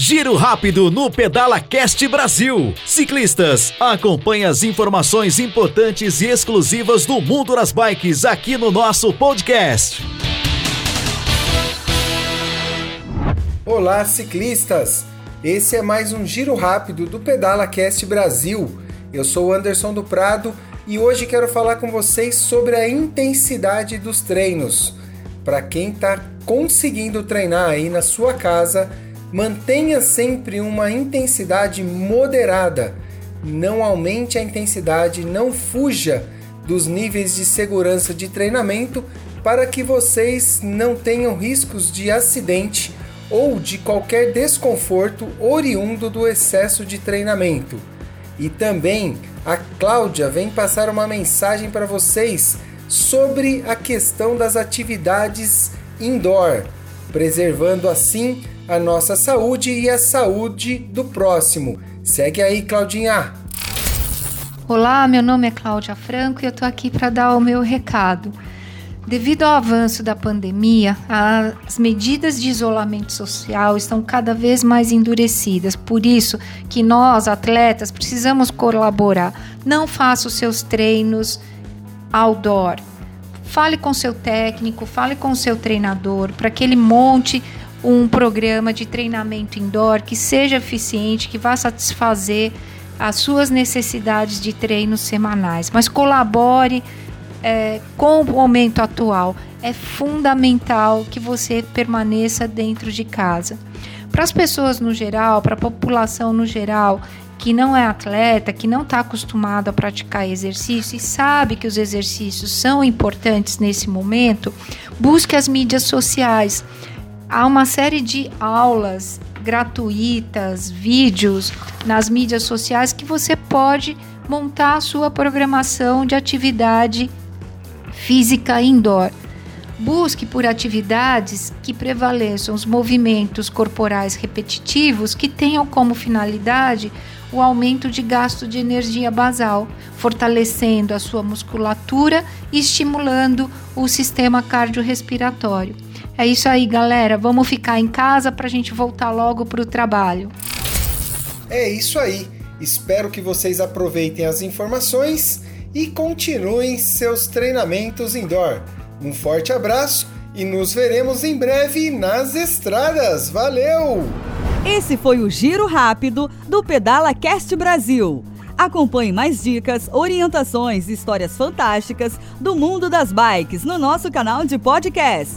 Giro rápido no Pedala Cast Brasil. Ciclistas, acompanhe as informações importantes e exclusivas do mundo das bikes aqui no nosso podcast. Olá, ciclistas! Esse é mais um giro rápido do Pedala Cast Brasil. Eu sou o Anderson do Prado e hoje quero falar com vocês sobre a intensidade dos treinos. Para quem está conseguindo treinar aí na sua casa, mantenha sempre uma intensidade moderada. Não aumente a intensidade, não fuja dos níveis de segurança de treinamento para que vocês não tenham riscos de acidente ou de qualquer desconforto oriundo do excesso de treinamento. E também a Cláudia vem passar uma mensagem para vocês sobre a questão das atividades indoor, preservando assim a nossa saúde e a saúde do próximo. Segue aí, Claudinha. Olá, meu nome é Cláudia Franco e eu tô aqui para dar o meu recado. Devido ao avanço da pandemia, as medidas de isolamento social estão cada vez mais endurecidas. Por isso que nós, atletas, precisamos colaborar. Não faça os seus treinos outdoor. Fale com seu técnico, fale com seu treinador para que ele monte um programa de treinamento indoor que seja eficiente, que vá satisfazer as suas necessidades de treinos semanais. Mas colabore é, com o momento atual, é fundamental que você permaneça dentro de casa. Para as pessoas no geral, para a população no geral, que não é atleta, que não está acostumado a praticar exercício e sabe que os exercícios são importantes nesse momento, busque as mídias sociais. Há uma série de aulas gratuitas, vídeos nas mídias sociais que você pode montar a sua programação de atividade física indoor. Busque por atividades que prevaleçam os movimentos corporais repetitivos que tenham como finalidade o aumento de gasto de energia basal, fortalecendo a sua musculatura e estimulando o sistema cardiorrespiratório. É isso aí, galera. Vamos ficar em casa para a gente voltar logo para o trabalho. É isso aí. Espero que vocês aproveitem as informações e continuem seus treinamentos indoor. Um forte abraço e nos veremos em breve nas estradas. Valeu! Esse foi o Giro Rápido do Pedala Cast Brasil. Acompanhe mais dicas, orientações e histórias fantásticas do mundo das bikes no nosso canal de podcast.